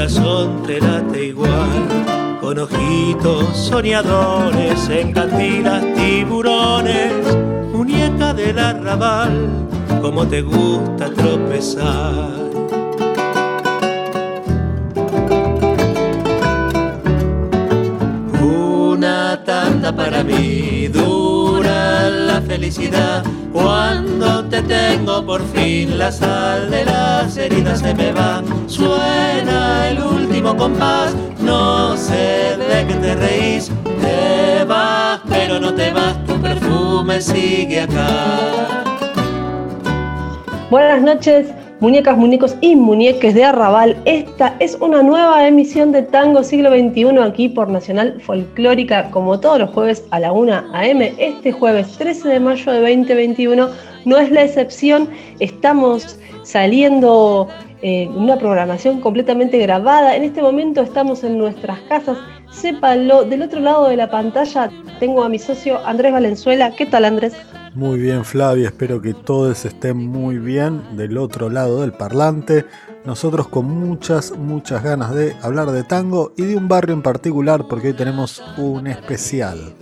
Corazón te late igual. Con ojitos soñadores, en cantinas tiburones, muñeca del arrabal, como te gusta tropezar. Una tanda para mí, dura la felicidad cuando te tengo por fin la sal de las heridas se me va. Suena el último compás, no sé de qué te reís. Te vas, pero no te vas, tu perfume sigue acá. Buenas noches, muñecas, muñecos y muñeques de Arrabal. Esta es una nueva emisión de Tango Siglo XXI aquí por Nacional Folclórica, como todos los jueves a la 1 a.m. Este jueves 13 de mayo de 2021 no es la excepción. Estamos saliendo en eh, una programación completamente grabada. En este momento estamos en nuestras casas. Sépanlo, del otro lado de la pantalla tengo a mi socio Andrés Valenzuela. ¿Qué tal, Andrés? Muy bien Flavia, espero que todos estén muy bien del otro lado del parlante. Nosotros con muchas, muchas ganas de hablar de tango y de un barrio en particular porque hoy tenemos un especial.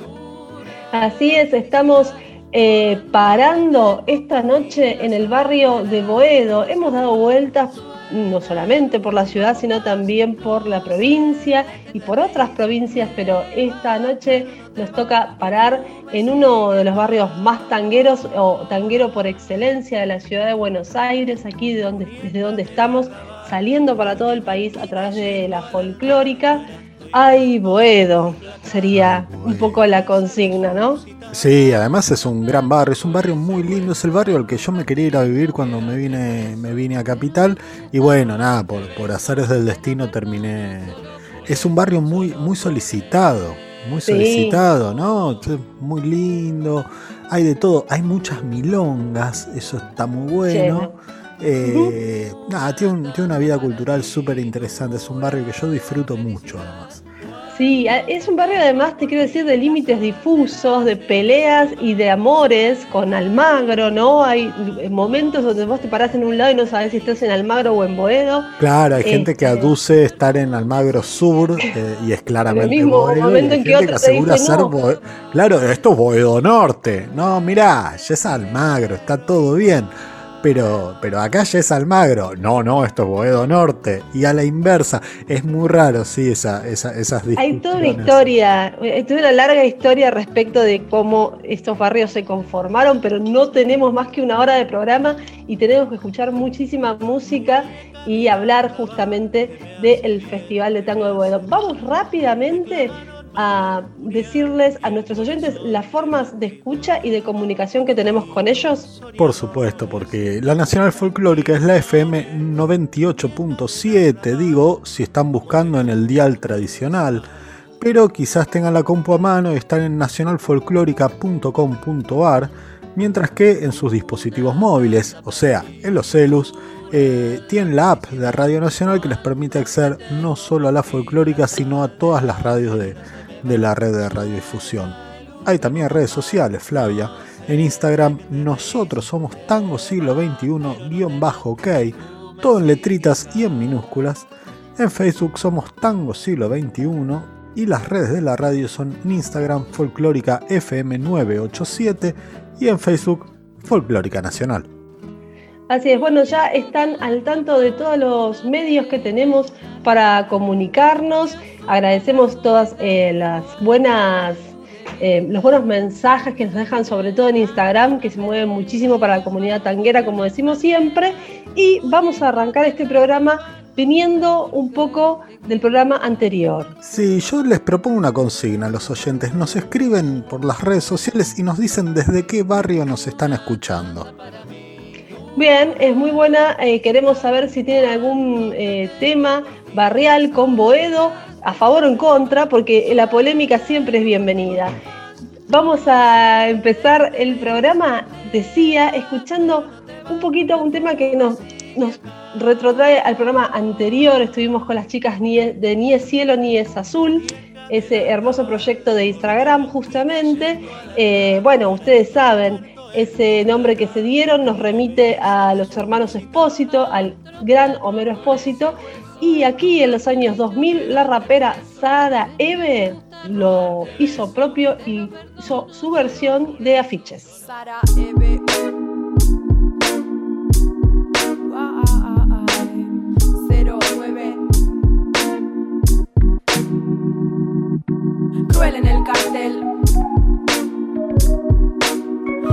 Así es, estamos eh, parando esta noche en el barrio de Boedo. Hemos dado vueltas no solamente por la ciudad, sino también por la provincia y por otras provincias, pero esta noche nos toca parar en uno de los barrios más tangueros o tanguero por excelencia de la ciudad de Buenos Aires, aquí de donde, desde donde estamos saliendo para todo el país a través de la folclórica. Ay, Boedo, sería un poco la consigna, ¿no? Sí, además es un gran barrio, es un barrio muy lindo, es el barrio al que yo me quería ir a vivir cuando me vine, me vine a Capital y bueno, nada, por, por azares del destino terminé. Es un barrio muy, muy solicitado, muy solicitado, ¿no? Muy lindo, hay de todo, hay muchas milongas, eso está muy bueno. Eh, nada, tiene, tiene una vida cultural súper interesante, es un barrio que yo disfruto mucho además. Sí, es un barrio además, te quiero decir, de límites difusos, de peleas y de amores con Almagro, ¿no? Hay momentos donde vos te parás en un lado y no sabes si estás en Almagro o en Boedo. Claro, hay gente que este, aduce estar en Almagro Sur eh, y es claramente el mismo Boedo. Momento en que, otro asegura ser Claro, esto es Boedo Norte. No, mirá, ya es Almagro, está todo bien pero, pero acá ya es Almagro. No, no, esto es Boedo Norte. Y a la inversa, es muy raro, sí, esa, esa, esas Hay toda una historia, hay toda una larga historia respecto de cómo estos barrios se conformaron, pero no tenemos más que una hora de programa y tenemos que escuchar muchísima música y hablar justamente del Festival de Tango de Boedo. Vamos rápidamente a decirles a nuestros oyentes las formas de escucha y de comunicación que tenemos con ellos? Por supuesto, porque la Nacional Folclórica es la FM 98.7, digo, si están buscando en el dial tradicional, pero quizás tengan la compu a mano y están en nacionalfolclórica.com.ar, mientras que en sus dispositivos móviles, o sea, en los celus, eh, tienen la app de Radio Nacional que les permite acceder no solo a la folclórica, sino a todas las radios de, de la red de radiodifusión. Hay también redes sociales, Flavia. En Instagram nosotros somos Tango Siglo XXI-OK, todo en letritas y en minúsculas. En Facebook somos Tango Siglo XXI y las redes de la radio son Instagram Folclórica FM987 y en Facebook Folclórica Nacional. Así es, bueno, ya están al tanto de todos los medios que tenemos para comunicarnos. Agradecemos todas eh, las buenas, eh, los buenos mensajes que nos dejan, sobre todo en Instagram, que se mueven muchísimo para la comunidad tanguera, como decimos siempre. Y vamos a arrancar este programa viniendo un poco del programa anterior. Sí, yo les propongo una consigna a los oyentes. Nos escriben por las redes sociales y nos dicen desde qué barrio nos están escuchando. Bien, es muy buena. Eh, queremos saber si tienen algún eh, tema barrial con Boedo, a favor o en contra, porque la polémica siempre es bienvenida. Vamos a empezar el programa, decía, escuchando un poquito un tema que nos, nos retrotrae al programa anterior. Estuvimos con las chicas de Ni es Cielo ni es Azul, ese hermoso proyecto de Instagram justamente. Eh, bueno, ustedes saben, ese nombre que se dieron nos remite a los hermanos Espósito, al gran Homero Espósito. Y aquí en los años 2000 la rapera Sara Eve lo hizo propio y hizo su versión de afiches. Cruel en el cartel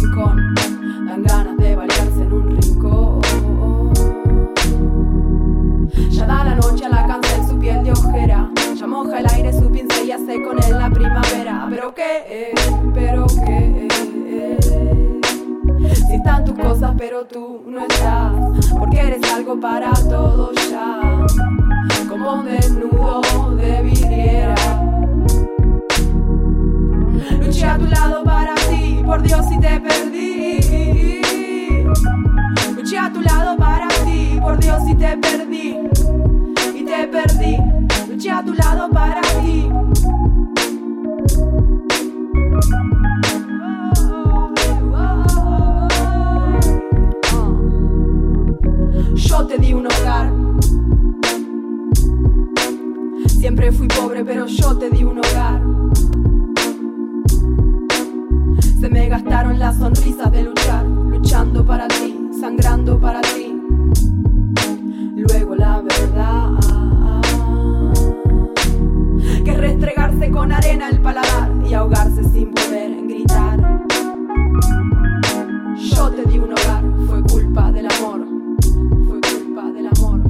rincón. Dan ganas de balearse en un rincón. Ya da la noche a la en su piel de ojera. Ya moja el aire su pincel y hace con él la primavera. Pero qué, pero qué. Si están tus cosas, pero tú no estás. Porque eres algo para todos ya. Como un desnudo de vidriera. Luché a tu lado para ti, por Dios si te perdí. Luché a tu lado para ti, por Dios si te perdí. Y te perdí. Luché a tu lado para ti. Yo te di un hogar. Siempre fui pobre, pero yo te di un hogar. Me gastaron las sonrisas de luchar, luchando para ti, sangrando para ti. Luego la verdad, que restregarse con arena el paladar y ahogarse sin poder gritar. Yo te di un hogar, fue culpa del amor, fue culpa del amor.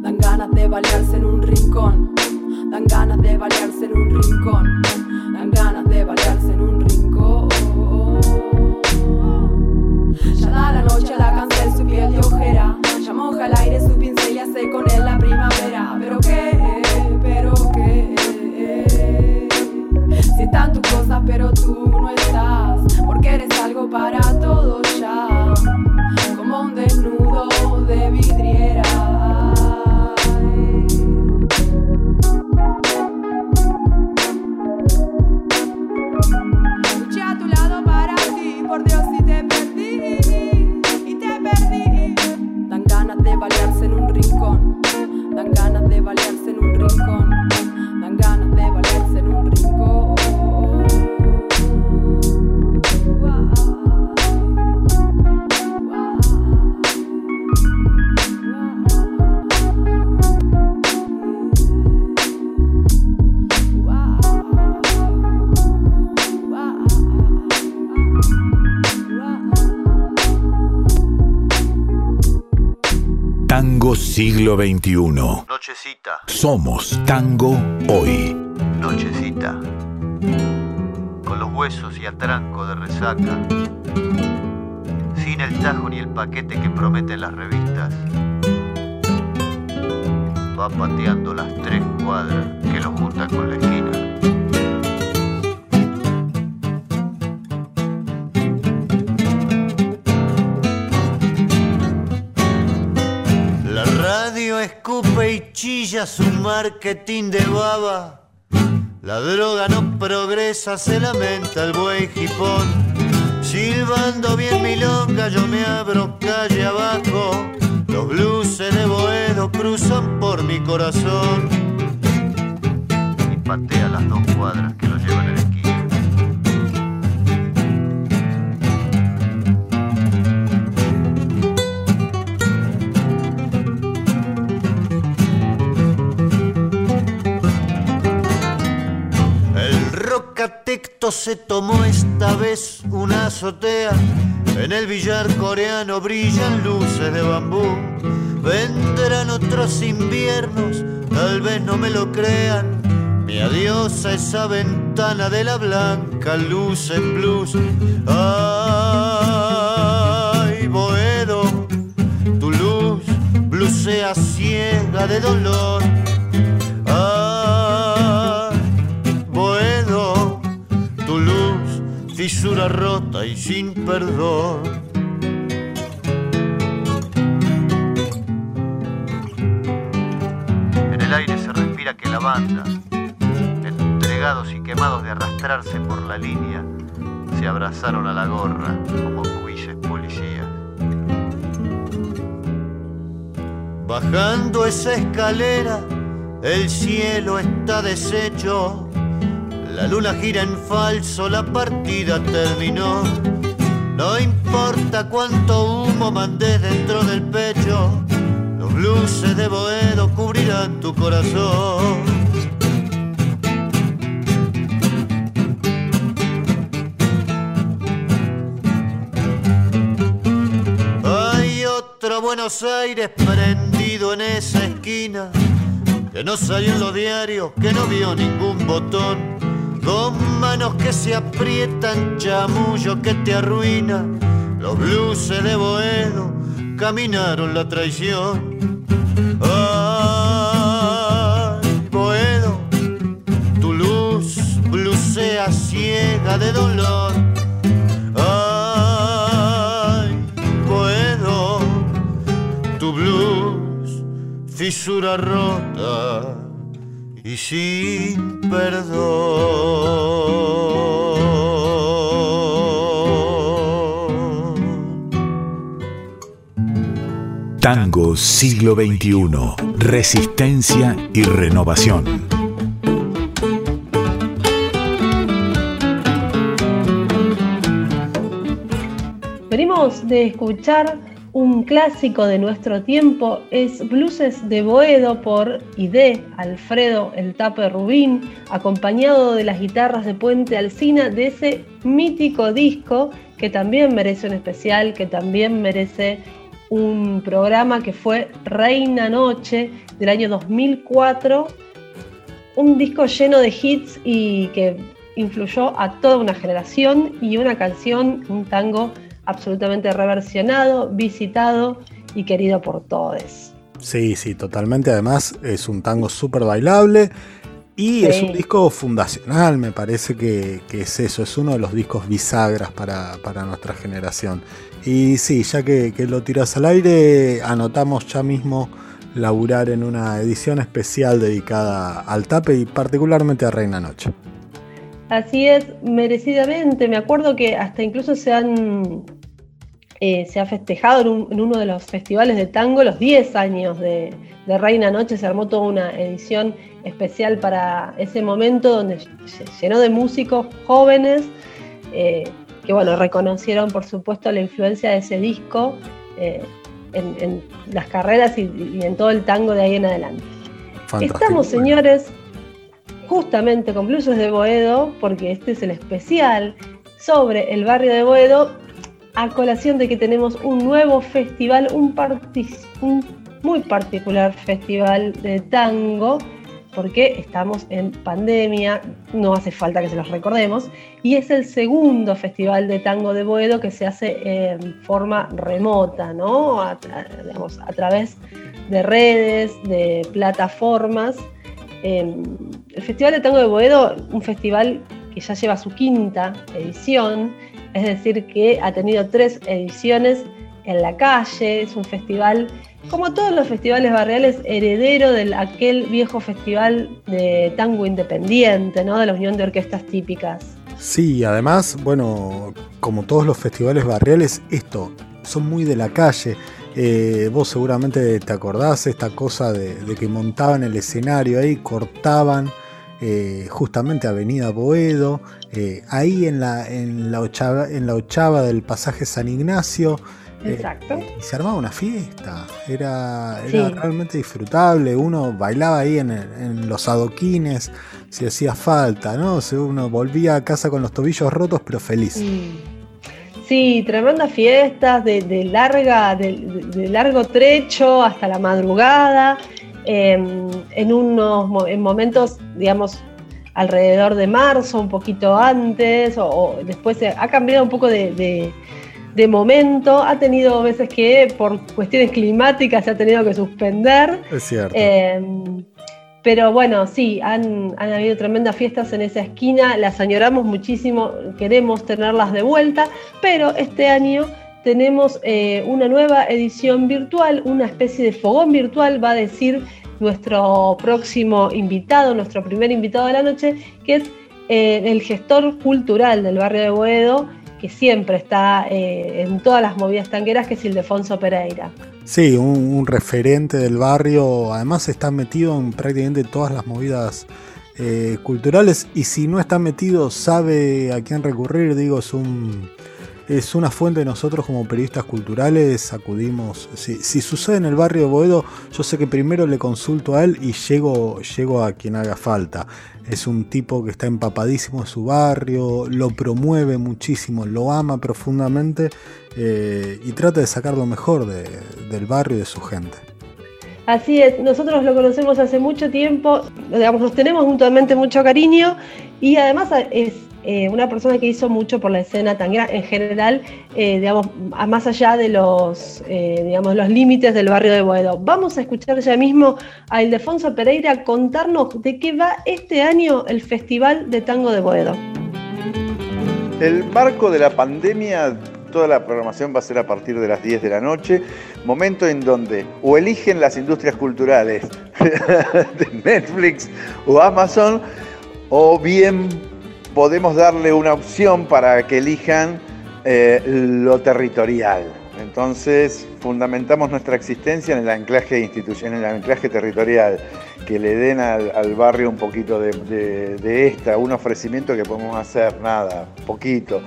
Dan ganas de balearse en un rincón, dan ganas de balearse en un rincón, siglo XXI. Nochecita. Somos tango hoy. Nochecita. Con los huesos y atranco de resaca. Sin el tajo ni el paquete que prometen las revistas. Va pateando las chilla su marketing de baba. La droga no progresa, se lamenta el buey jipón. Silbando bien milonga, yo me abro calle abajo. Los cruzan por mi corazón y patea las dos cuadras que lo llevan en. El se tomó esta vez una azotea. En el billar coreano brillan luces de bambú. Vendrán otros inviernos, tal vez no me lo crean. Mi adiós a esa ventana de la blanca luz en blues. Ay, Boedo, tu luz blusea ciega de dolor. Fisura rota y sin perdón. En el aire se respira que la banda, entregados y quemados de arrastrarse por la línea, se abrazaron a la gorra como cuises policías. Bajando esa escalera, el cielo está deshecho. La luna gira en falso, la partida terminó. No importa cuánto humo mandé dentro del pecho, los blues de Boedo cubrirán tu corazón. Hay otro Buenos Aires prendido en esa esquina que no salió en los diarios, que no vio ningún botón. Dos manos que se aprietan, chamullo que te arruina. Los blues de Boedo caminaron la traición. Ay, Boedo, tu luz blusea ciega de dolor. Ay, Boedo, tu blues fisura rota y sin perdón. Tango siglo XXI. Resistencia y renovación. Venimos de escuchar un clásico de nuestro tiempo, es Blueses de Boedo por y de Alfredo El Tape Rubín, acompañado de las guitarras de Puente Alcina de ese mítico disco que también merece un especial, que también merece un programa que fue Reina Noche del año 2004, un disco lleno de hits y que influyó a toda una generación y una canción, un tango absolutamente reversionado, visitado y querido por todos. Sí, sí, totalmente. Además es un tango súper bailable y Sí. es un disco fundacional, me parece que, que es eso, es uno de los discos bisagras para, para nuestra generación. Y sí, ya que, que lo tiras al aire, anotamos ya mismo laburar en una edición especial dedicada al tape y particularmente a Reina Noche. Así es, merecidamente. Me acuerdo que hasta incluso se han eh, se ha festejado en, un- en uno de los festivales de tango los 10 años de, de Reina Noche. Se armó toda una edición especial para ese momento donde se llenó de músicos jóvenes eh, que bueno, reconocieron por supuesto la influencia de ese disco eh, en, en las carreras y, y en todo el tango de ahí en adelante. Fantástico. Estamos, señores, justamente con Blueses de Boedo, porque este es el especial sobre el barrio de Boedo, a colación de que tenemos un nuevo festival, un, muy particular festival de tango, porque estamos en pandemia, no hace falta que se los recordemos, y es el segundo festival de tango de Boedo que se hace en forma remota, ¿no? A, digamos, a través de redes, de plataformas. Eh, el Festival de Tango de Boedo, un festival que ya lleva su quinta edición, es decir, que ha tenido tres ediciones en la calle, es un festival, como todos los festivales barriales, heredero de aquel viejo festival de tango independiente, ¿no? de la Unión de Orquestas Típicas. Sí, además, bueno, como todos los festivales barriales, esto son muy de la calle Eh, vos seguramente te acordás esta cosa de, que montaban el escenario ahí, cortaban eh, justamente Avenida Boedo, eh, ahí en la, en, la ochava, en la ochava del pasaje San Ignacio. Exacto. y se armaba una fiesta, era, realmente disfrutable, uno bailaba ahí en, los adoquines si hacía falta, ¿no? uno volvía a casa con los tobillos rotos pero feliz. Sí, tremendas fiestas de, larga, de, largo trecho hasta la madrugada, em, en unos en momentos, digamos, alrededor de marzo, un poquito antes, o, después ha cambiado un poco de, momento, ha tenido veces que por cuestiones climáticas se ha tenido que suspender. Es cierto. Em, pero bueno, sí, han, habido tremendas fiestas en esa esquina, las añoramos muchísimo, queremos tenerlas de vuelta, pero este año tenemos eh, una nueva edición virtual, una especie de fogón virtual, va a decir nuestro próximo invitado, nuestro primer invitado de la noche, que es eh, el gestor cultural del barrio de Boedo, que siempre está eh, en todas las movidas tanqueras, que es Ildefonso Pereira. Sí, un, referente del barrio, además está metido en prácticamente todas las movidas culturales. Y si no está metido sabe a quién recurrir, digo, es un es una fuente nosotros como periodistas culturales acudimos. Si, sucede en el barrio de Boedo, yo sé que primero le consulto a él y llego, llego a quien haga falta. Es un tipo que está empapadísimo de su barrio, lo promueve muchísimo, lo ama profundamente eh, y trata de sacar lo mejor del barrio y de su gente. Así es, nosotros lo conocemos hace mucho tiempo, digamos, nos tenemos mutuamente mucho cariño y además es eh, una persona que hizo mucho por la escena tanguera en general, eh, digamos, más allá de los, eh, digamos, los límites del barrio de Boedo. Vamos a escuchar ya mismo a Ildefonso Pereira contarnos de qué va este año el Festival de Tango de Boedo. El marco de la pandemia toda la programación va a ser a partir de las 10 de la noche, momento en donde o eligen las industrias culturales de Netflix o Amazon, o bien podemos darle una opción para que elijan eh, lo territorial. Entonces, fundamentamos nuestra existencia en el anclaje institucional, en el anclaje territorial, que le den al, barrio un poquito de, de, esta, un ofrecimiento que podemos hacer, nada, poquito.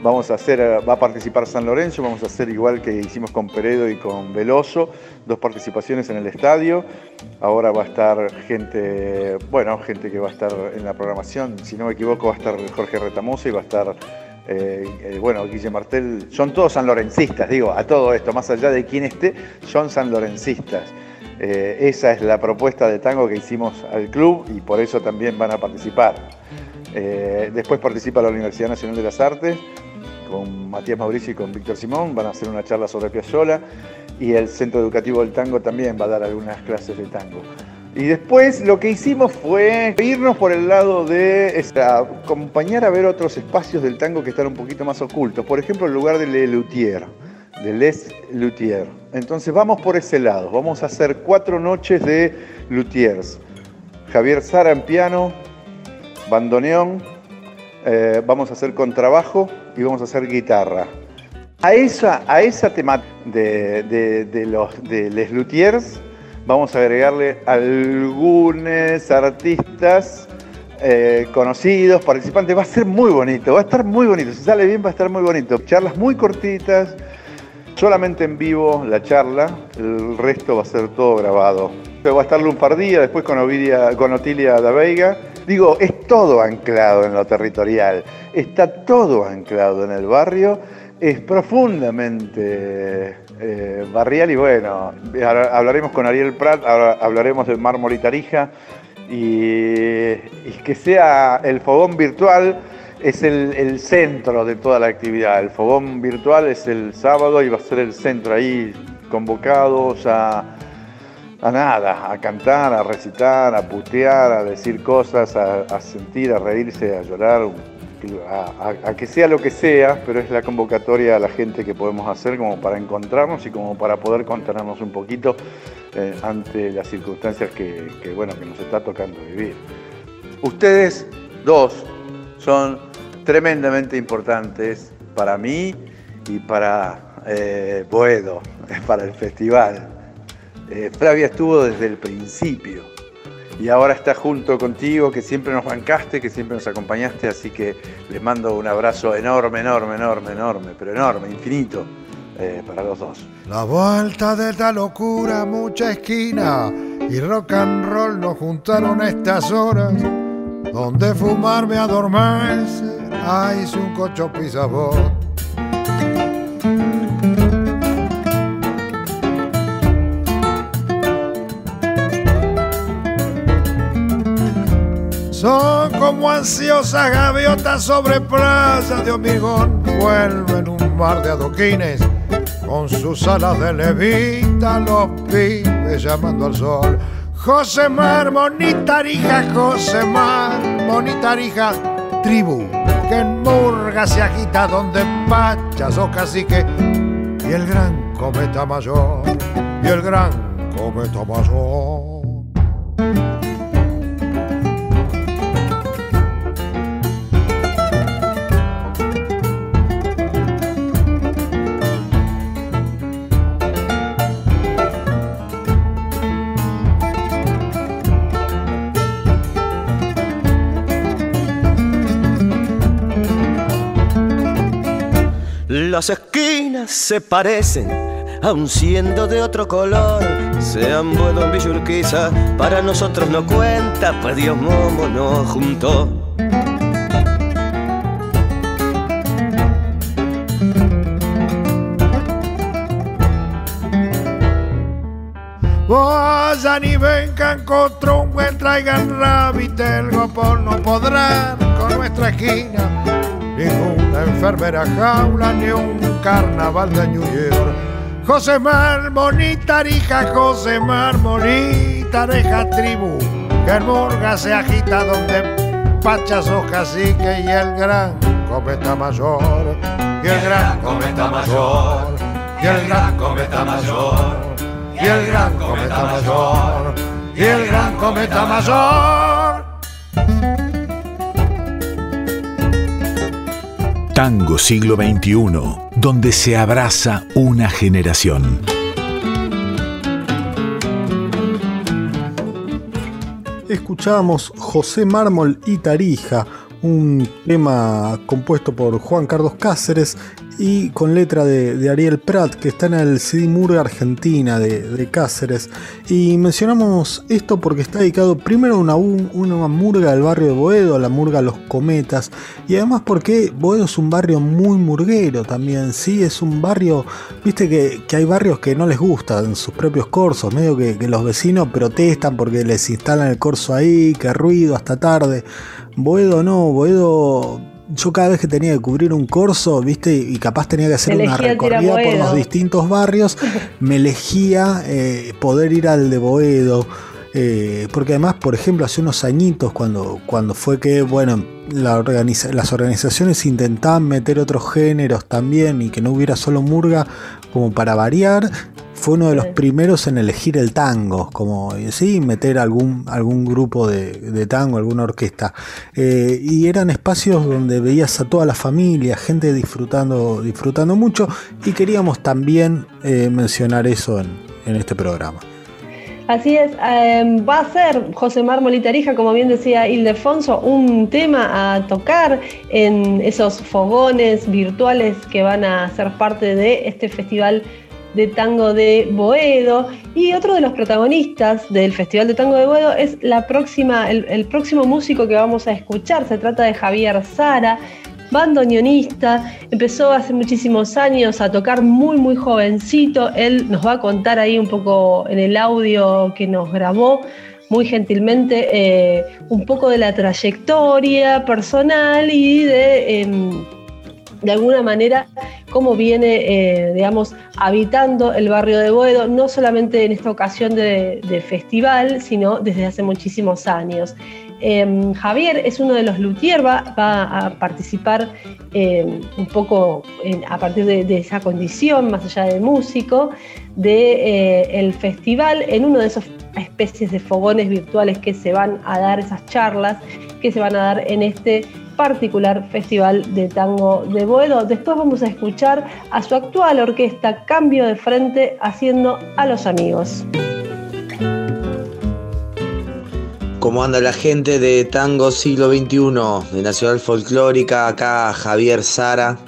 Vamos a hacer, va a participar San Lorenzo, vamos a hacer igual que hicimos con Peredo y con Veloso, dos participaciones en el estadio. Ahora va a estar gente, bueno, gente que va a estar en la programación, si no me equivoco va a estar Jorge Retamosa y va a estar, eh, eh, bueno, Guille Martel. Son todos sanlorencistas, digo, a todo esto, más allá de quién esté, son sanlorencistas. Eh, esa es la propuesta de tango que hicimos al club y por eso también van a participar. después participa la Universidad Nacional de las Artes, con Matías Mauricio y con Víctor Simón, van a hacer una charla sobre Piazzolla y el Centro Educativo del Tango también va a dar algunas clases de tango. Y después lo que hicimos fue irnos por el lado de acompañar a ver otros espacios del tango que están un poquito más ocultos. Por ejemplo, el lugar de Le Luthier, de Les Luthier. Entonces vamos por ese lado. Vamos a hacer cuatro noches de Luthiers. Javier Sara en piano, bandoneón, eh, vamos a hacer contrabajo y vamos a hacer guitarra. A esa, a esa temática de, los de Les Luthiers vamos a agregarle algunos artistas eh, conocidos, participantes. Va a ser muy bonito, va a estar muy bonito. Si sale bien, va a estar muy bonito. Charlas muy cortitas, solamente en vivo la charla, el resto va a ser todo grabado. Va a estar Lunfardía, después con, Ovidia, con Otilia da Veiga. Digo, es todo anclado en lo territorial, está todo anclado en el barrio es profundamente eh, barrial y bueno, hablaremos con Ariel Prat, hablaremos del mármol y Tarija y, que sea el fogón virtual es el, centro de toda la actividad. El fogón virtual es el sábado y va a ser el centro ahí convocados a, a nada, a cantar, a recitar, a putear, a decir cosas, a, sentir, a reírse, a llorar a, que sea lo que sea, pero es la convocatoria a la gente que podemos hacer como para encontrarnos y como para poder contenernos un poquito eh, ante las circunstancias que, bueno, que nos está tocando vivir. Ustedes dos son tremendamente importantes para mí y para eh, Boedo. para el festival. Eh, Flavia estuvo desde el principio y ahora está junto contigo, que siempre nos bancaste, que siempre nos acompañaste, así que les mando un abrazo enorme, enorme, enorme, enorme, pero enorme, infinito, eh, para los dos. La vuelta de esta locura, mucha esquina y rock and roll nos juntaron a estas horas, donde fumarme adormece, ahí hice un cocho pisabot. Son como ansiosas gaviotas sobre playa de hormigón, vuelven un mar de adoquines con sus alas de levita, los pibes llamando al sol. José Mar, monita rija, José Mar, monita rija, tribu que en murga se agita donde pachas o cacique y el gran cometa mayor, y el gran cometa mayor. Las esquinas se parecen, aun siendo de otro color. Sean buenos en Villurquiza, para nosotros no cuenta, pues Dios Momo nos juntó. Vayan y vengan con buen traigan el gopón no podrán con nuestra esquina ninguna enfermera jaula ni un carnaval de New York. José Mar, bonita rija, José Mar, bonita reja tribu, que en Murga se agita donde pachas o cacique y el gran cometa mayor, y el gran cometa mayor, y el gran cometa mayor, y el gran cometa mayor, y el gran cometa mayor. Tango siglo XXI, donde se abraza una generación. Escuchábamos José Mármol y Tarija, un tema compuesto por Juan Carlos Cáceres y con letra de, Ariel Prat, que está en el CD Murga Argentina de, Cáceres. Y mencionamos esto porque está dedicado primero a una, una murga del barrio de Boedo, a la murga Los Cometas, y además porque Boedo es un barrio muy murguero también, sí, es un barrio, viste que, hay barrios que no les gustan sus propios corsos, medio que, que los vecinos protestan porque les instalan el corso ahí, que ruido hasta tarde. Boedo no, Boedo yo cada vez que tenía que cubrir un corso, viste, y capaz tenía que hacer una recorrida por los distintos barrios, me elegía eh, poder ir al de Boedo. Eh, porque además, por ejemplo, hace unos añitos, cuando, cuando fue que, bueno, la las organizaciones intentaban meter otros géneros también y que no hubiera solo murga como para variar, fue uno de los primeros en elegir el tango, como sí, meter algún, algún grupo de, tango, alguna orquesta. Eh, y eran espacios donde veías a toda la familia, gente disfrutando, disfrutando mucho, y queríamos también eh, mencionar eso en, este programa. Así es, em, va a ser José Mármol y Tarija, como bien decía Ildefonso, un tema a tocar en esos fogones virtuales que van a ser parte de este festival de tango de Boedo. Y otro de los protagonistas del Festival de Tango de Boedo es la próxima, el, próximo músico que vamos a escuchar. Se trata de Javier Sara, bandoneonista. Empezó hace muchísimos años a tocar muy, muy jovencito. Él nos va a contar ahí un poco en el audio que nos grabó muy gentilmente eh, un poco de la trayectoria personal y de em, de alguna manera cómo viene, eh, digamos, habitando el barrio de Boedo, no solamente en esta ocasión de, festival, sino desde hace muchísimos años. Em, Javier es uno de los luthier, va, a participar em, un poco a partir de, esa condición, más allá de músico, del de, eh, festival en uno de esos especies de fogones virtuales que se van a dar, esas charlas que se van a dar en este particular Festival de Tango de Boedo. Después vamos a escuchar a su actual orquesta Cambio de Frente haciendo a los amigos. ¿Cómo anda la gente de Tango Siglo XXI de Nacional Folclórica? Acá Javier Sara,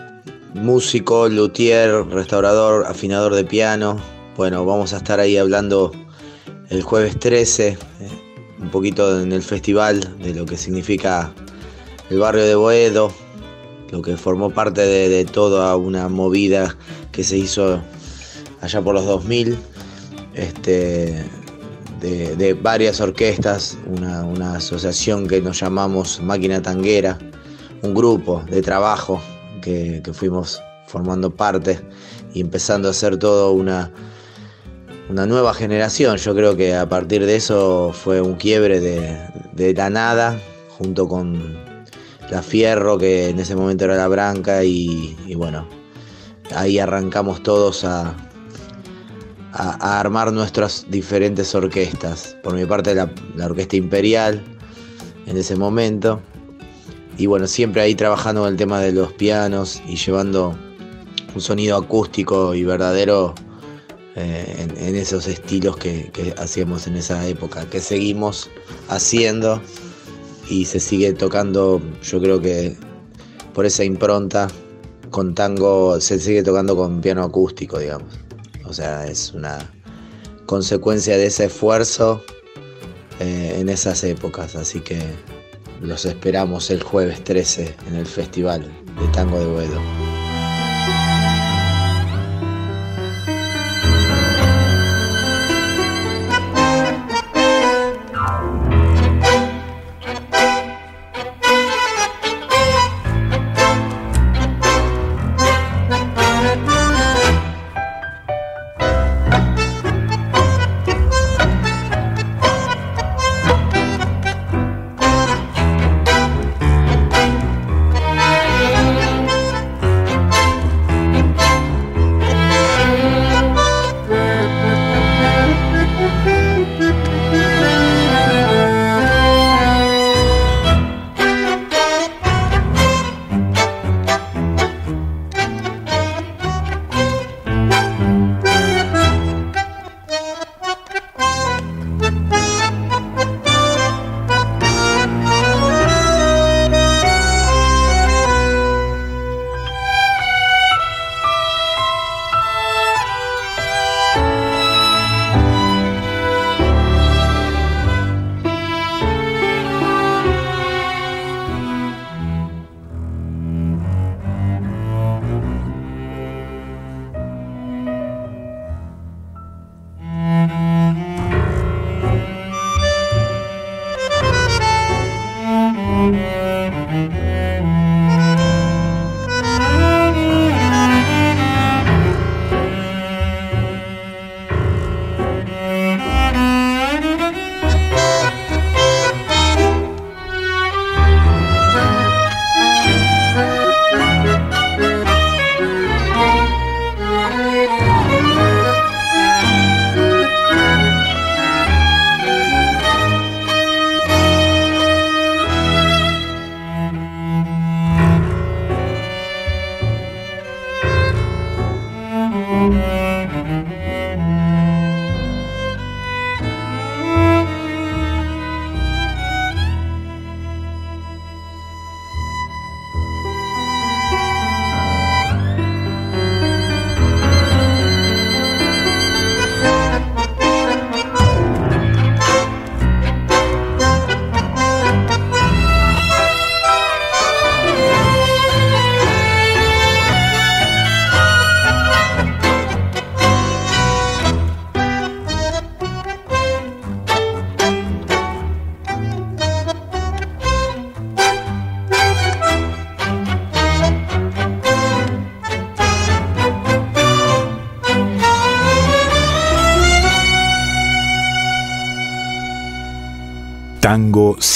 músico, luthier, restaurador, afinador de piano. Bueno, vamos a estar ahí hablando el jueves 13, eh, un poquito en el festival de lo que significa el barrio de Boedo, lo que formó parte de, toda una movida que se hizo allá por los 2000, este, de, varias orquestas, una, asociación que nos llamamos Máquina Tanguera, un grupo de trabajo que, fuimos formando parte y empezando a hacer todo una, una nueva generación. Yo creo que a partir de eso fue un quiebre de, de la nada, junto con la Fierro, que en ese momento era la Branca, y, bueno, ahí arrancamos todos a, a, armar nuestras diferentes orquestas. Por mi parte, la, Orquesta Imperial en ese momento. Y bueno, siempre ahí trabajando con el tema de los pianos y llevando un sonido acústico y verdadero eh, en, esos estilos que, que hacíamos en esa época, que seguimos haciendo y se sigue tocando, yo creo que por esa impronta, con tango, se sigue tocando con piano acústico, digamos. O sea, es una consecuencia de ese esfuerzo eh, en esas épocas, así que los esperamos el jueves 13 en el Festival de Tango de Boedo.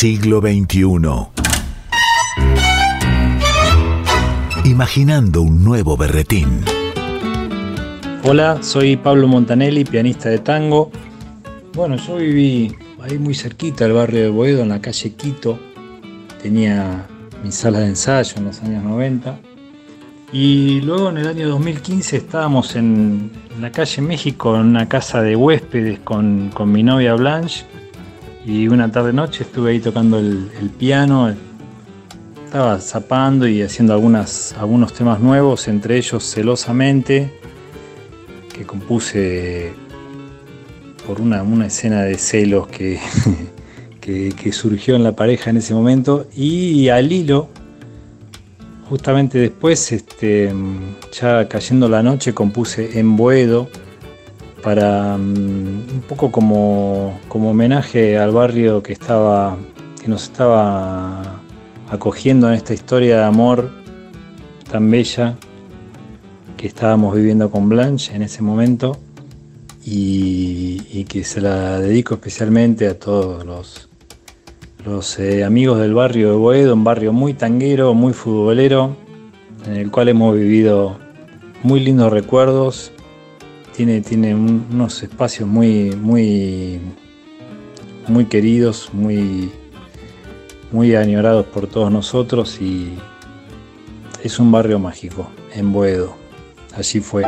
Siglo XXI. Imaginando un nuevo berretín. Hola, soy Pablo Montanelli, pianista de tango. Bueno, yo viví ahí muy cerquita del barrio de Boedo, en la calle Quito. Tenía mi sala de ensayo en los años 90. Y luego en el año 2015 estábamos en la calle México, en una casa de huéspedes con, con mi novia Blanche. Y una tarde noche estuve ahí tocando el, piano. Estaba zapando y haciendo algunos temas nuevos, entre ellos Celosamente, que compuse por una, una escena de celos que, que, que surgió en la pareja en ese momento. Y al hilo, justamente después, este, ya cayendo la noche, compuse En Boedo para mm, un poco como, como homenaje al barrio que estaba que nos estaba acogiendo en esta historia de amor tan bella que estábamos viviendo con Blanche en ese momento y, y que se la dedico especialmente a todos los, los eh, amigos del barrio de Boedo, un barrio muy tanguero, muy futbolero, en el cual hemos vivido muy lindos recuerdos. Tiene, tiene un- unos espacios muy, muy, muy queridos, muy, muy añorados por todos nosotros y es un barrio mágico, en Boedo. Allí fue.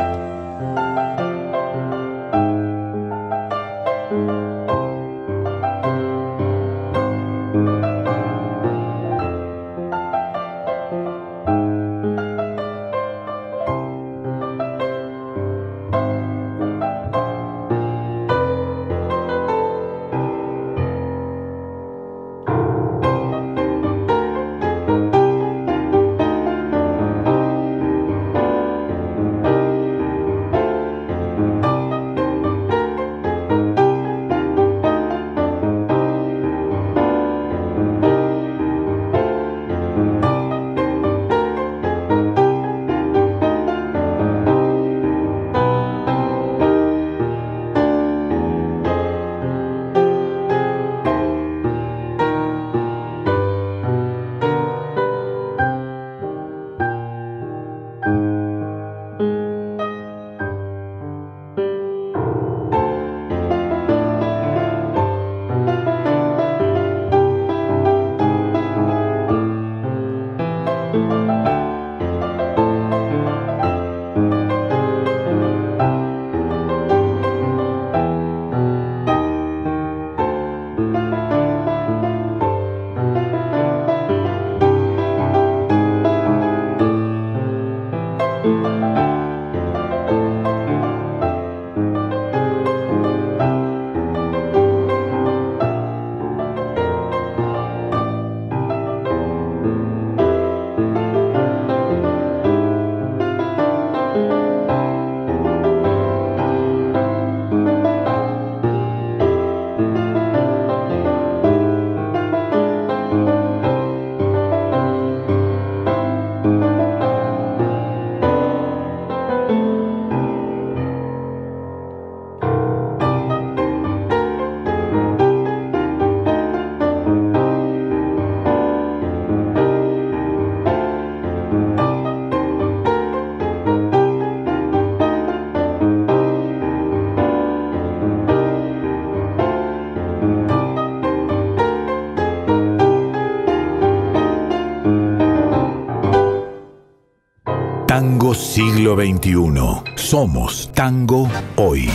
Siglo XXI. Somos tango hoy.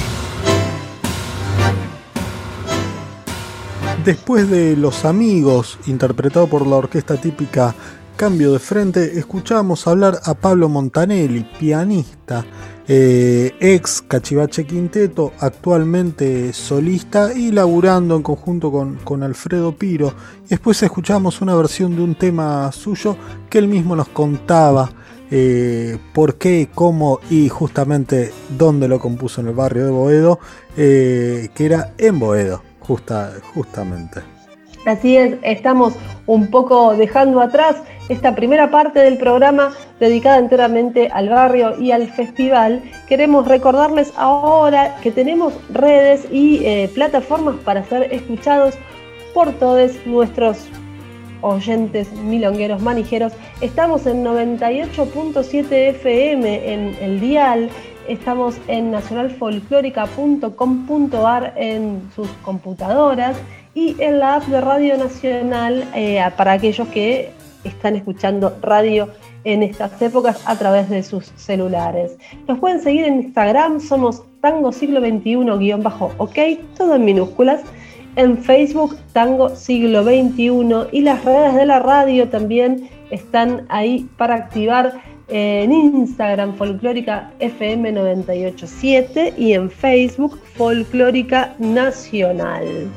Después de Los Amigos, interpretado por la orquesta típica Cambio de Frente, escuchamos hablar a Pablo Montanelli, pianista, eh, ex Cachivache Quinteto, actualmente solista y laburando en conjunto con, con Alfredo Piro. Después escuchamos una versión de un tema suyo que él mismo nos contaba eh, por qué, cómo y justamente dónde lo compuso en el barrio de Boedo, eh, que era en Boedo, justa, justamente. Así es, estamos un poco dejando atrás esta primera parte del programa dedicada enteramente al barrio y al festival. Queremos recordarles ahora que tenemos redes y eh, plataformas para ser escuchados por todos nuestros oyentes milongueros manijeros. Estamos en 98.7 FM en el dial. Estamos en nacionalfolclórica.com.ar en sus computadoras y en la app de Radio Nacional eh, para aquellos que están escuchando radio en estas épocas a través de sus celulares. Nos pueden seguir en Instagram, somos Tango Siglo XXI-OK, todo en minúsculas. En Facebook, Tango Siglo XXI y las redes de la radio también están ahí para activar en Instagram Folclórica FM 987 y en Facebook Folclórica Nacional.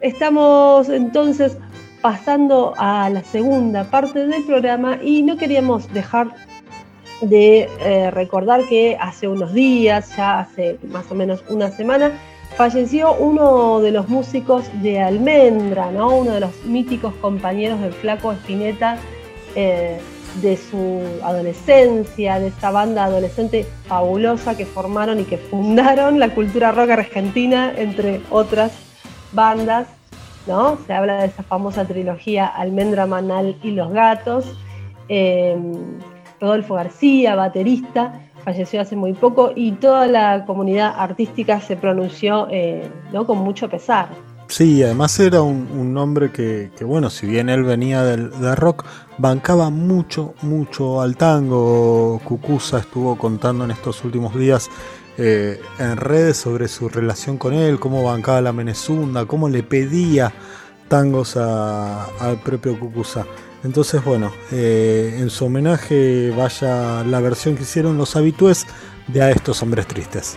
Estamos entonces pasando a la segunda parte del programa y no queríamos dejar de eh, recordar que hace unos días, ya hace más o menos una semana, falleció uno de los músicos de Almendra, ¿no? uno de los míticos compañeros del Flaco Espineta. Eh, de su adolescencia, de esta banda adolescente fabulosa que formaron y que fundaron la cultura rock argentina, entre otras bandas. ¿no? Se habla de esa famosa trilogía Almendra Manal y los Gatos. Em, Rodolfo García, baterista, falleció hace muy poco y toda la comunidad artística se pronunció eh, ¿no? con mucho pesar. Sí, además era un, nombre que, bueno, si bien él venía del, rock, bancaba mucho, mucho al tango. Cucusa estuvo contando en estos últimos días eh, en redes sobre su relación con él, cómo bancaba la Menezunda, cómo le pedía tangos al propio Cucusa. Entonces, bueno, eh, en su homenaje vaya la versión que hicieron los habitués de A estos hombres tristes.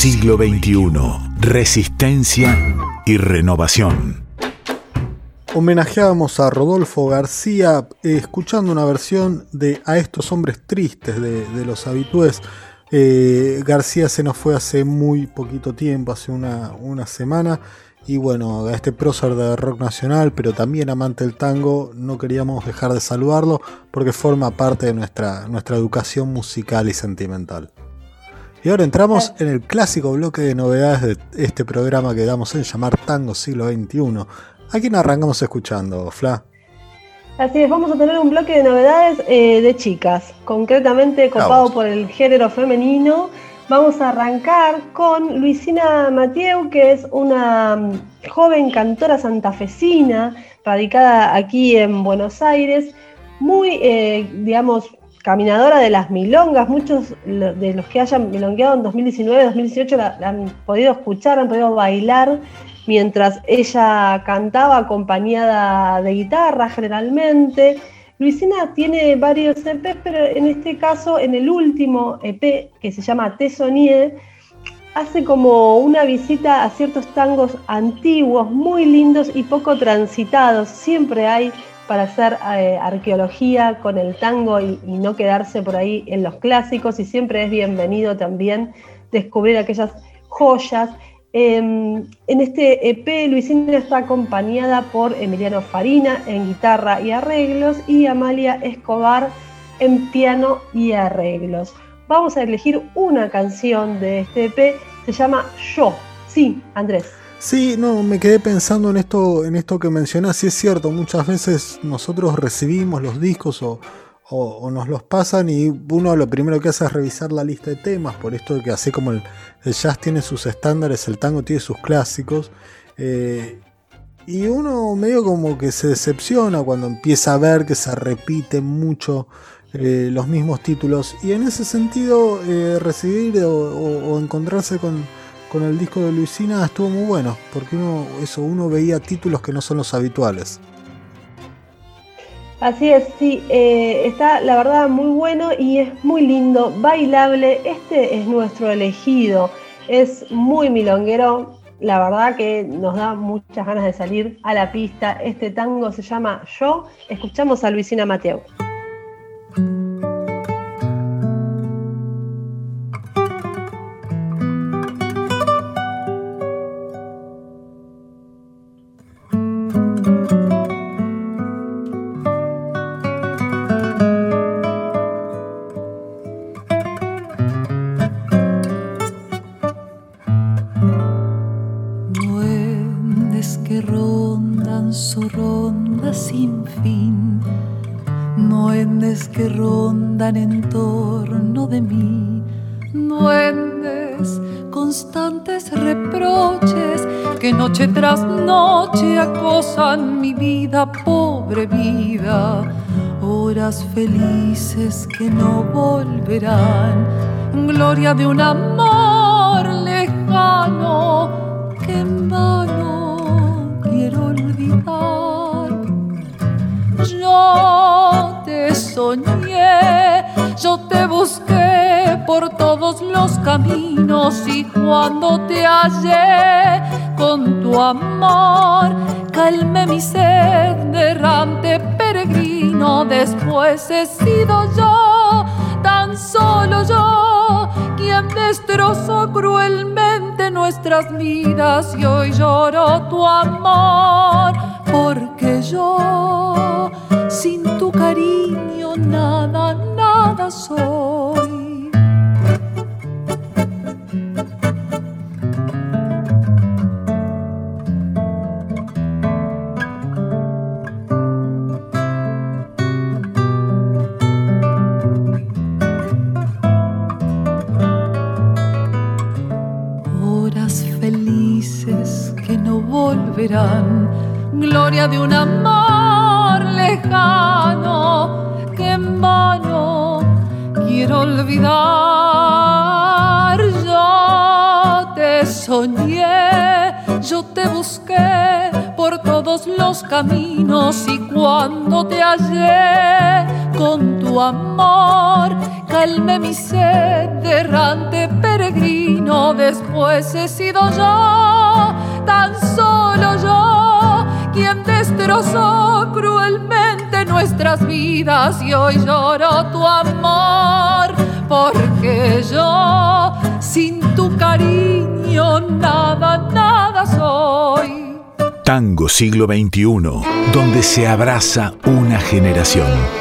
Siglo XXI. Resistencia y renovación. Homenajeábamos a Rodolfo García eh, escuchando una versión de A estos hombres tristes de, los habitués. Eh, García se nos fue hace muy poquito tiempo, hace una, una semana. Y bueno, a este prócer de rock nacional, pero también amante del tango, no queríamos dejar de saludarlo porque forma parte de nuestra, nuestra educación musical y sentimental. Y ahora entramos en el clásico bloque de novedades de este programa que damos en llamar Tango Siglo XXI. ¿A quién arrancamos escuchando, Fla? Así es, vamos a tener un bloque de novedades eh, de chicas, concretamente copado Vamos. por el género femenino. Vamos a arrancar con Luisina Mathieu, que es una mm, joven cantora santafesina, radicada aquí en Buenos Aires, muy, eh, digamos, caminadora de las milongas. Muchos de los que hayan milongueado en 2019, 2018 la, han podido escuchar, han podido bailar mientras ella cantaba acompañada de guitarra generalmente. Luisina tiene varios EPs, pero en este caso, en el último EP, que se llama Te Soñé, hace como una visita a ciertos tangos antiguos, muy lindos y poco transitados. Siempre hay para hacer eh, arqueología con el tango y, no quedarse por ahí en los clásicos y siempre es bienvenido también descubrir aquellas joyas. Eh, en este EP, Luisina está acompañada por Emiliano Farina en guitarra y arreglos y Amalia Escobar en piano y arreglos. Vamos a elegir una canción de este EP, se llama Yo. Sí, Andrés. Sí, no, me quedé pensando en esto, en esto que mencionás, y es cierto, muchas veces nosotros recibimos los discos o, nos los pasan y uno lo primero que hace es revisar la lista de temas, por esto que así como el, jazz tiene sus estándares, el tango tiene sus clásicos, eh, y uno medio como que se decepciona cuando empieza a ver que se repiten mucho eh, los mismos títulos, y en ese sentido eh, recibir o encontrarse con con el disco de Luisina estuvo muy bueno, porque uno, eso, uno veía títulos que no son los habituales. Así es, sí, eh, está la verdad muy bueno y es muy lindo, bailable. Este es nuestro elegido, es muy milonguero. La verdad que nos da muchas ganas de salir a la pista. Este tango se llama Yo. Escuchamos a Luisina Mateo. Constantes reproches que noche tras noche acosan mi vida, pobre vida. Horas felices que no volverán, gloria de un amor lejano que en vano quiero olvidar. Yo te soñé, yo te busqué por todos los caminos y cuando te hallé con tu amor, calmé mi sed errante peregrino. Después he sido yo, tan solo yo, quien destrozó cruelmente nuestras vidas y hoy lloro tu amor, porque yo sin tu cariño nada, nada soy. Gloria de un amor lejano que en vano quiero olvidar. Yo te soñé, yo te busqué por todos los caminos y cuando te hallé con tu amor, calmé mi sed errante peregrino. Después he sido yo, tan solo yo, quien destrozó cruelmente nuestras vidas y hoy lloro tu amor, porque yo sin tu cariño nada, nada soy. Tango siglo XXI, donde se abraza una generación.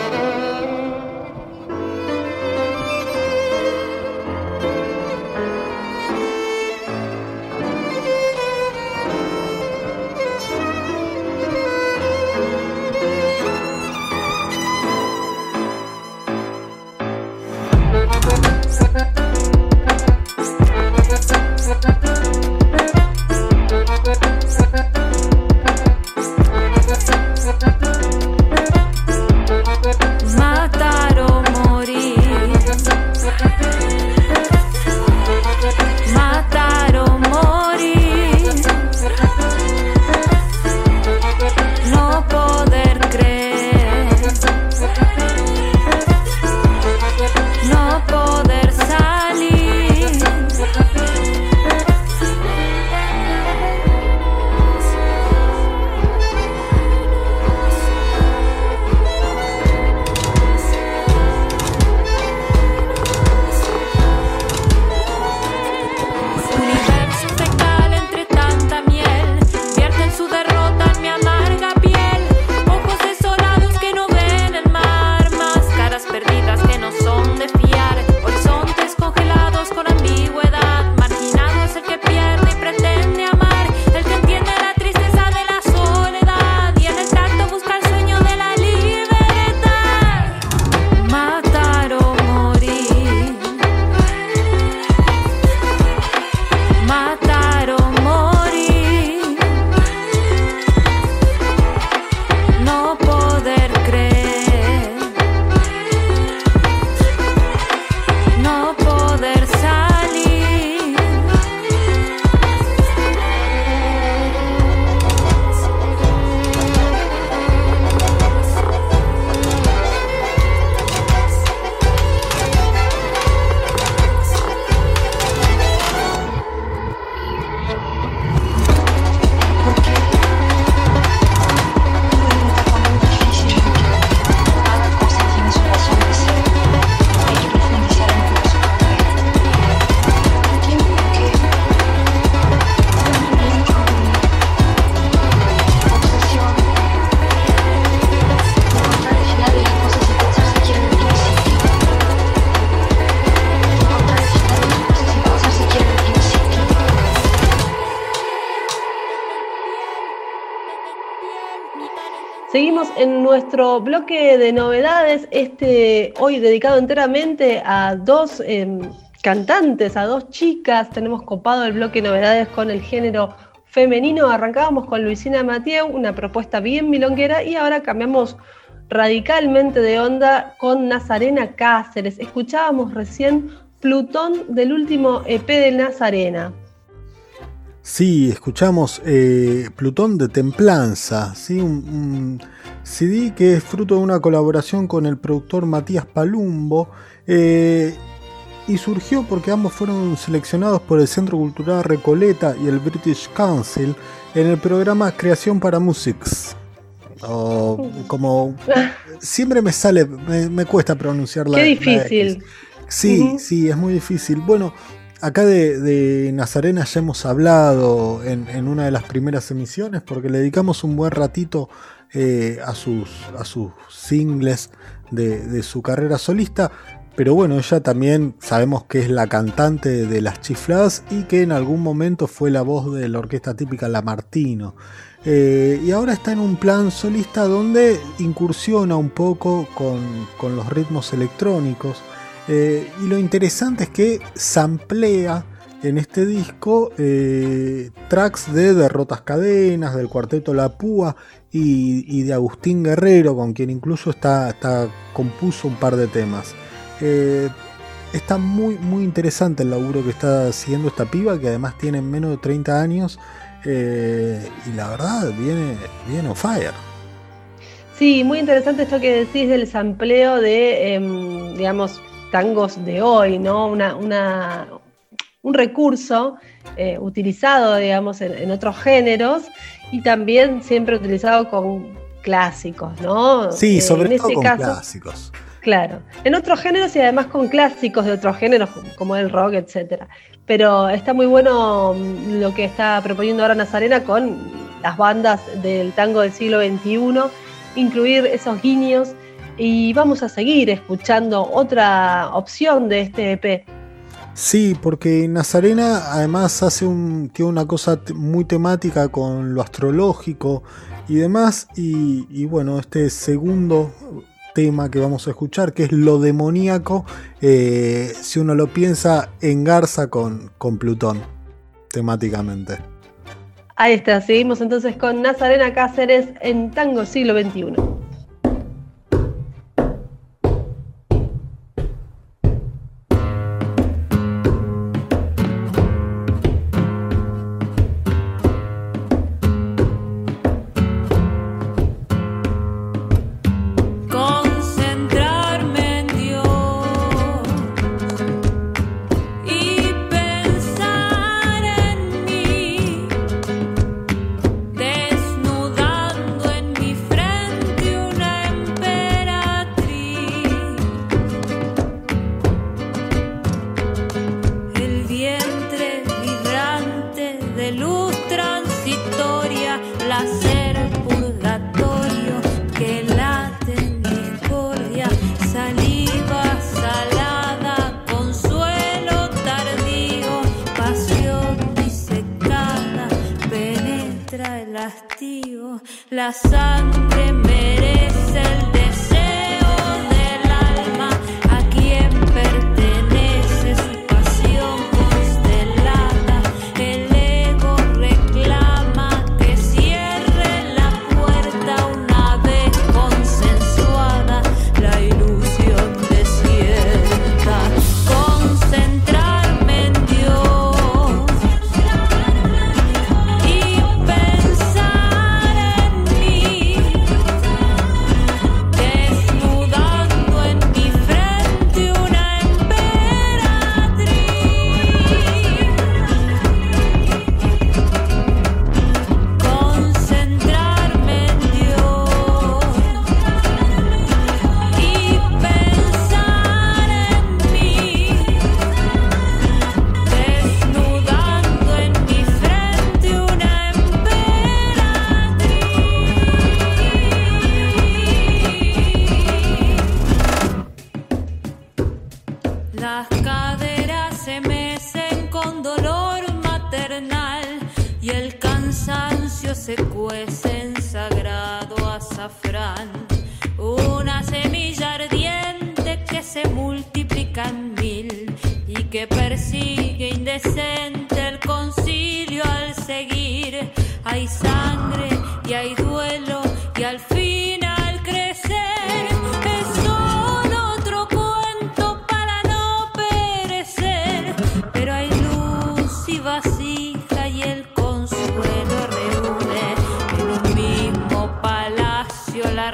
Nuestro bloque de novedades, este hoy dedicado enteramente a dos em, cantantes, a dos chicas. Tenemos copado el bloque novedades con el género femenino. Arrancábamos con Luisina Mathieu, una propuesta bien milonguera, y ahora cambiamos radicalmente de onda con Nazarena Cáceres. Escuchábamos recién Plutón del último EP de Nazarena. Sí, escuchamos eh, Plutón de Templanza, ¿sí? un CD que es fruto de una colaboración con el productor Matías Palumbo. eh, y surgió porque ambos fueron seleccionados por el Centro Cultural Recoleta y el British Council en el programa Creación para Musics. O como siempre me sale, me, me cuesta pronunciar la Qué difícil. Sí, sí, es muy difícil. Bueno, acá de, de Nazarena ya hemos hablado en, en una de las primeras emisiones porque le dedicamos un buen ratito eh, a, sus, a sus singles de, de su carrera solista. Pero bueno, ella también sabemos que es la cantante de las chifladas y que en algún momento fue la voz de la orquesta típica La Martino. Eh, y ahora está en un plan solista donde incursiona un poco con, con los ritmos electrónicos. Eh, y lo interesante es que samplea en este disco tracks de Derrotas Cadenas, del cuarteto La Púa y, de Agustín Guerrero, con quien incluso está, está- compuso un par de temas. Eh, está muy, muy interesante el laburo que está haciendo esta piba, que además tiene menos de 30 años. eh, y la verdad, viene, viene on fire. Sí, muy interesante esto que decís del sampleo de, em, digamos, tangos de hoy, ¿no? Una, un recurso eh, utilizado, digamos, en otros géneros y también siempre utilizado con clásicos, ¿no? Sí, Eh, sobre en todo ese con caso, clásicos. Claro, en otros géneros y además con clásicos de otros géneros como el rock, etcétera. Pero está muy bueno mm, lo que está proponiendo ahora Nazarena con las bandas del tango del siglo XXI, incluir esos guiños y vamos a seguir escuchando otra opción de este EP. Sí, porque Nazarena además hace tiene una cosa muy temática con lo astrológico y demás. Y, y bueno, este segundo tema que vamos a escuchar, que es lo demoníaco, eh, si uno lo piensa, engarza con, con Plutón, temáticamente. Ahí está, seguimos entonces con Nazarena Cáceres en Tango Siglo XXI. La sangre merece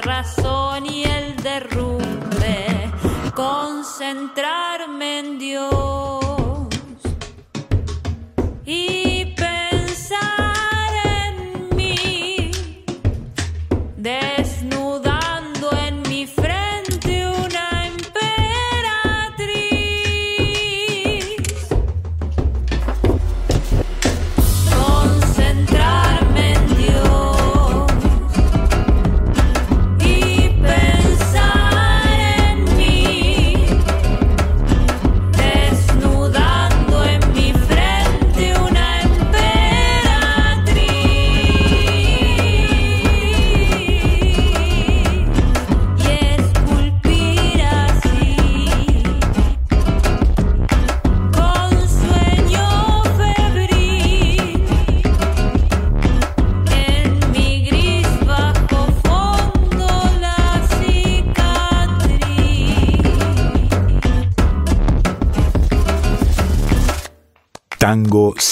la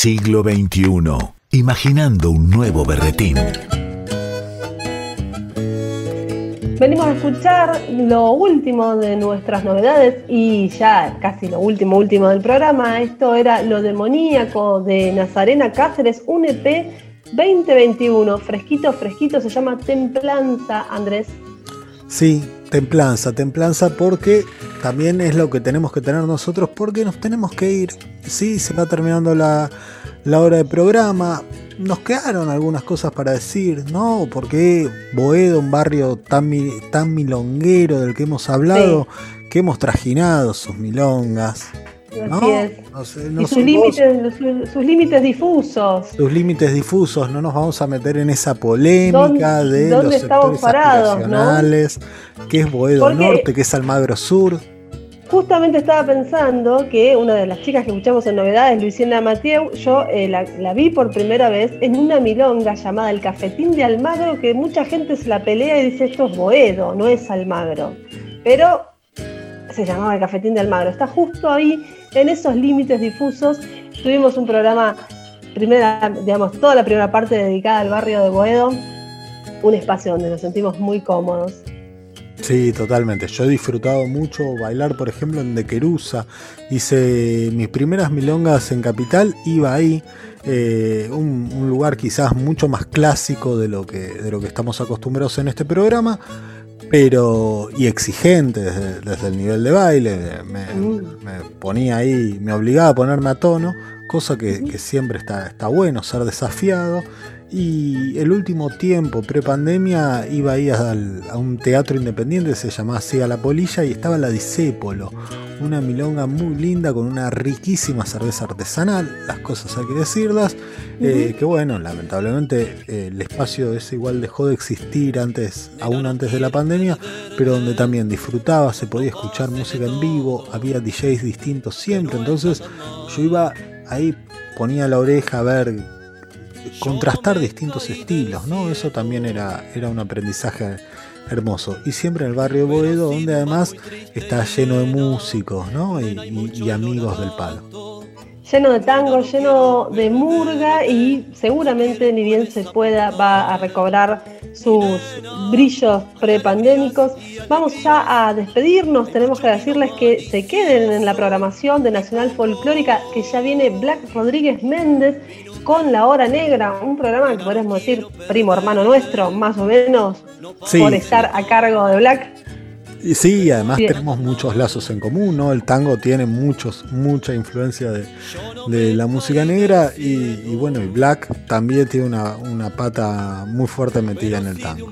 siglo XXI. Imaginando un nuevo berretín. Venimos a escuchar lo último de nuestras novedades y ya casi lo último último del programa. Esto era Lo Demoníaco de Nazarena Cáceres, un EP 2021, fresquito, fresquito, se llama Templanza, Andrés. Sí, templanza, templanza porque también es lo que tenemos que tener nosotros porque nos tenemos que ir. Sí, se va terminando la, la hora de programa. Nos quedaron algunas cosas para decir, ¿no? Porque Boedo, un barrio tan milonguero del que hemos hablado, que hemos trajinado sus milongas. ¿No? No y sus límites, sus, sus límites difusos. sus límites difusos, no nos vamos a meter en esa polémica ¿Dónde- de dónde los sectores parados, no? que es Boedo Porque- Norte, que es Almagro Sur. Justamente estaba pensando que una de las chicas que escuchamos en novedades, Luisiana Mateu, yo eh, la, la vi por primera vez en una milonga llamada El Cafetín de Almagro, que mucha gente se la pelea y dice esto es Boedo, no es Almagro. Pero se llamaba El Cafetín de Almagro. Está justo ahí, en esos límites difusos. Tuvimos un programa, primera, digamos, toda la primera parte dedicada al barrio de Boedo, un espacio donde nos sentimos muy cómodos. Sí, totalmente. Yo he disfrutado mucho bailar, por ejemplo, en De Querusa. Hice mis primeras milongas en Capital, iba ahí. eh, un, un lugar quizás mucho más clásico de lo, que, de lo que estamos acostumbrados en este programa, pero y exigente desde, el nivel de baile. Me, me ponía ahí, me obligaba a ponerme a tono, cosa que, que siempre está, está bueno, ser desafiado. Y el último tiempo, pre-pandemia, iba ahí al- a un teatro independiente, se llamaba Siga la Polilla, y estaba la Disépolo, una milonga muy linda con una riquísima cerveza artesanal, las cosas hay que decirlas, eh, que bueno, lamentablemente eh, el espacio ese igual dejó de existir antes, aún antes de la pandemia, pero donde también disfrutaba, se podía escuchar música en vivo, había DJs distintos siempre, entonces yo iba ahí, ponía la oreja a ver contrastar distintos estilos, ¿no? Eso también era, era un aprendizaje hermoso. Y siempre en el barrio Boedo, donde además está lleno de músicos, ¿no? Y amigos del palo. Lleno de tango, lleno de murga y seguramente ni bien se pueda va a recobrar sus brillos prepandémicos. Vamos ya a despedirnos, tenemos que decirles que se queden en la programación de Nacional Folclórica, que ya viene Black Rodríguez Méndez con La Hora Negra, un programa que podríamos decir primo hermano nuestro, más o menos, Sí, por estar a cargo de Black. Y sí, además tenemos muchos lazos en común, ¿no? El tango tiene muchos, mucha influencia de, de la música negra y, y bueno, y Black también tiene una, una pata muy fuerte metida en el tango.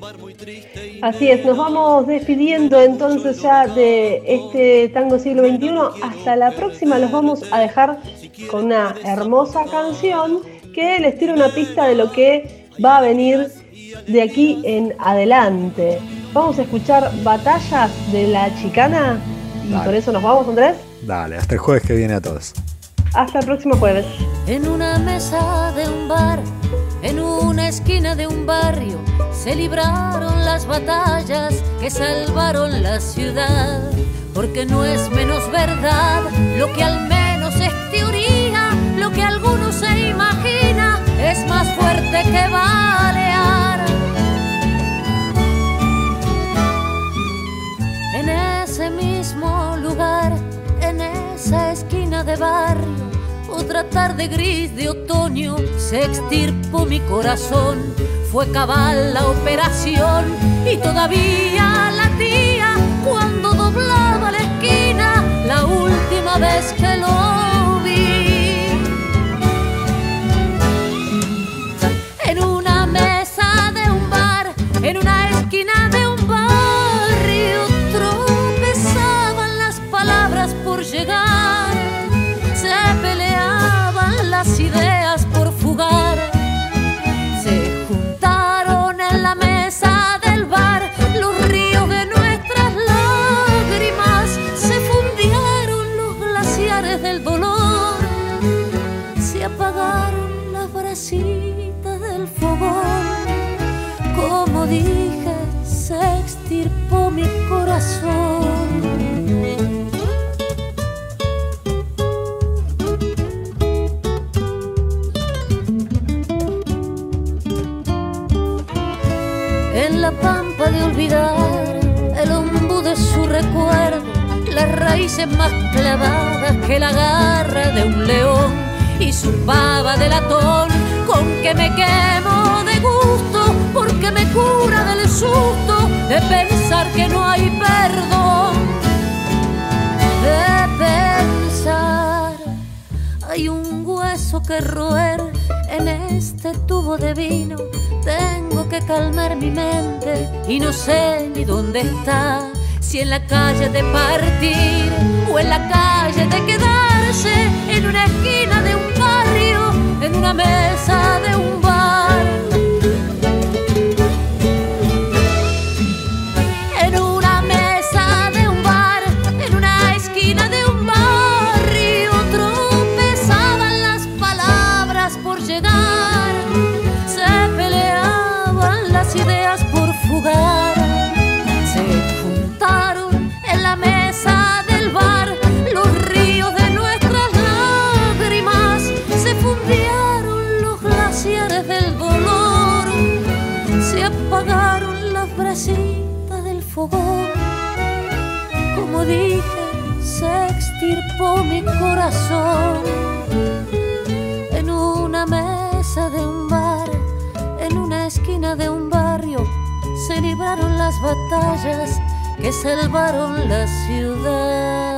Así es, nos vamos despidiendo entonces ya de este Tango Siglo XXI. Hasta la próxima los vamos a dejar con una hermosa canción que les tira una pista de lo que va a venir de aquí en adelante. Vamos a escuchar Batallas de la Chicana y Dale. con eso nos vamos, Andrés. Dale, hasta el jueves que viene a todos. Hasta el próximo jueves. En una mesa de un bar, en una esquina de un barrio, se libraron las batallas que salvaron la ciudad. Porque no es menos verdad lo que al menos es teoría, lo que algunos se imagina es más fuerte que balear. Ese mismo lugar, en esa esquina de barrio, otra tarde gris de otoño se extirpó mi corazón. Fue cabal la operación y todavía latía cuando doblaba la esquina la última vez que lo vi. En una mesa de un bar, en una Yeah. Más clavadas que la garra de un león y su baba de latón con que me quemo de gusto porque me cura del susto de pensar que no hay perdón. De pensar hay un hueso que roer en este tubo de vino. Tengo que calmar mi mente y no sé ni dónde está si en la calle de partir o en la calle de quedarse en una esquina de un barrio en una mesa de un bar en una mesa de un bar en una esquina de un barrio se libraron las batallas que salvaron la ciudad.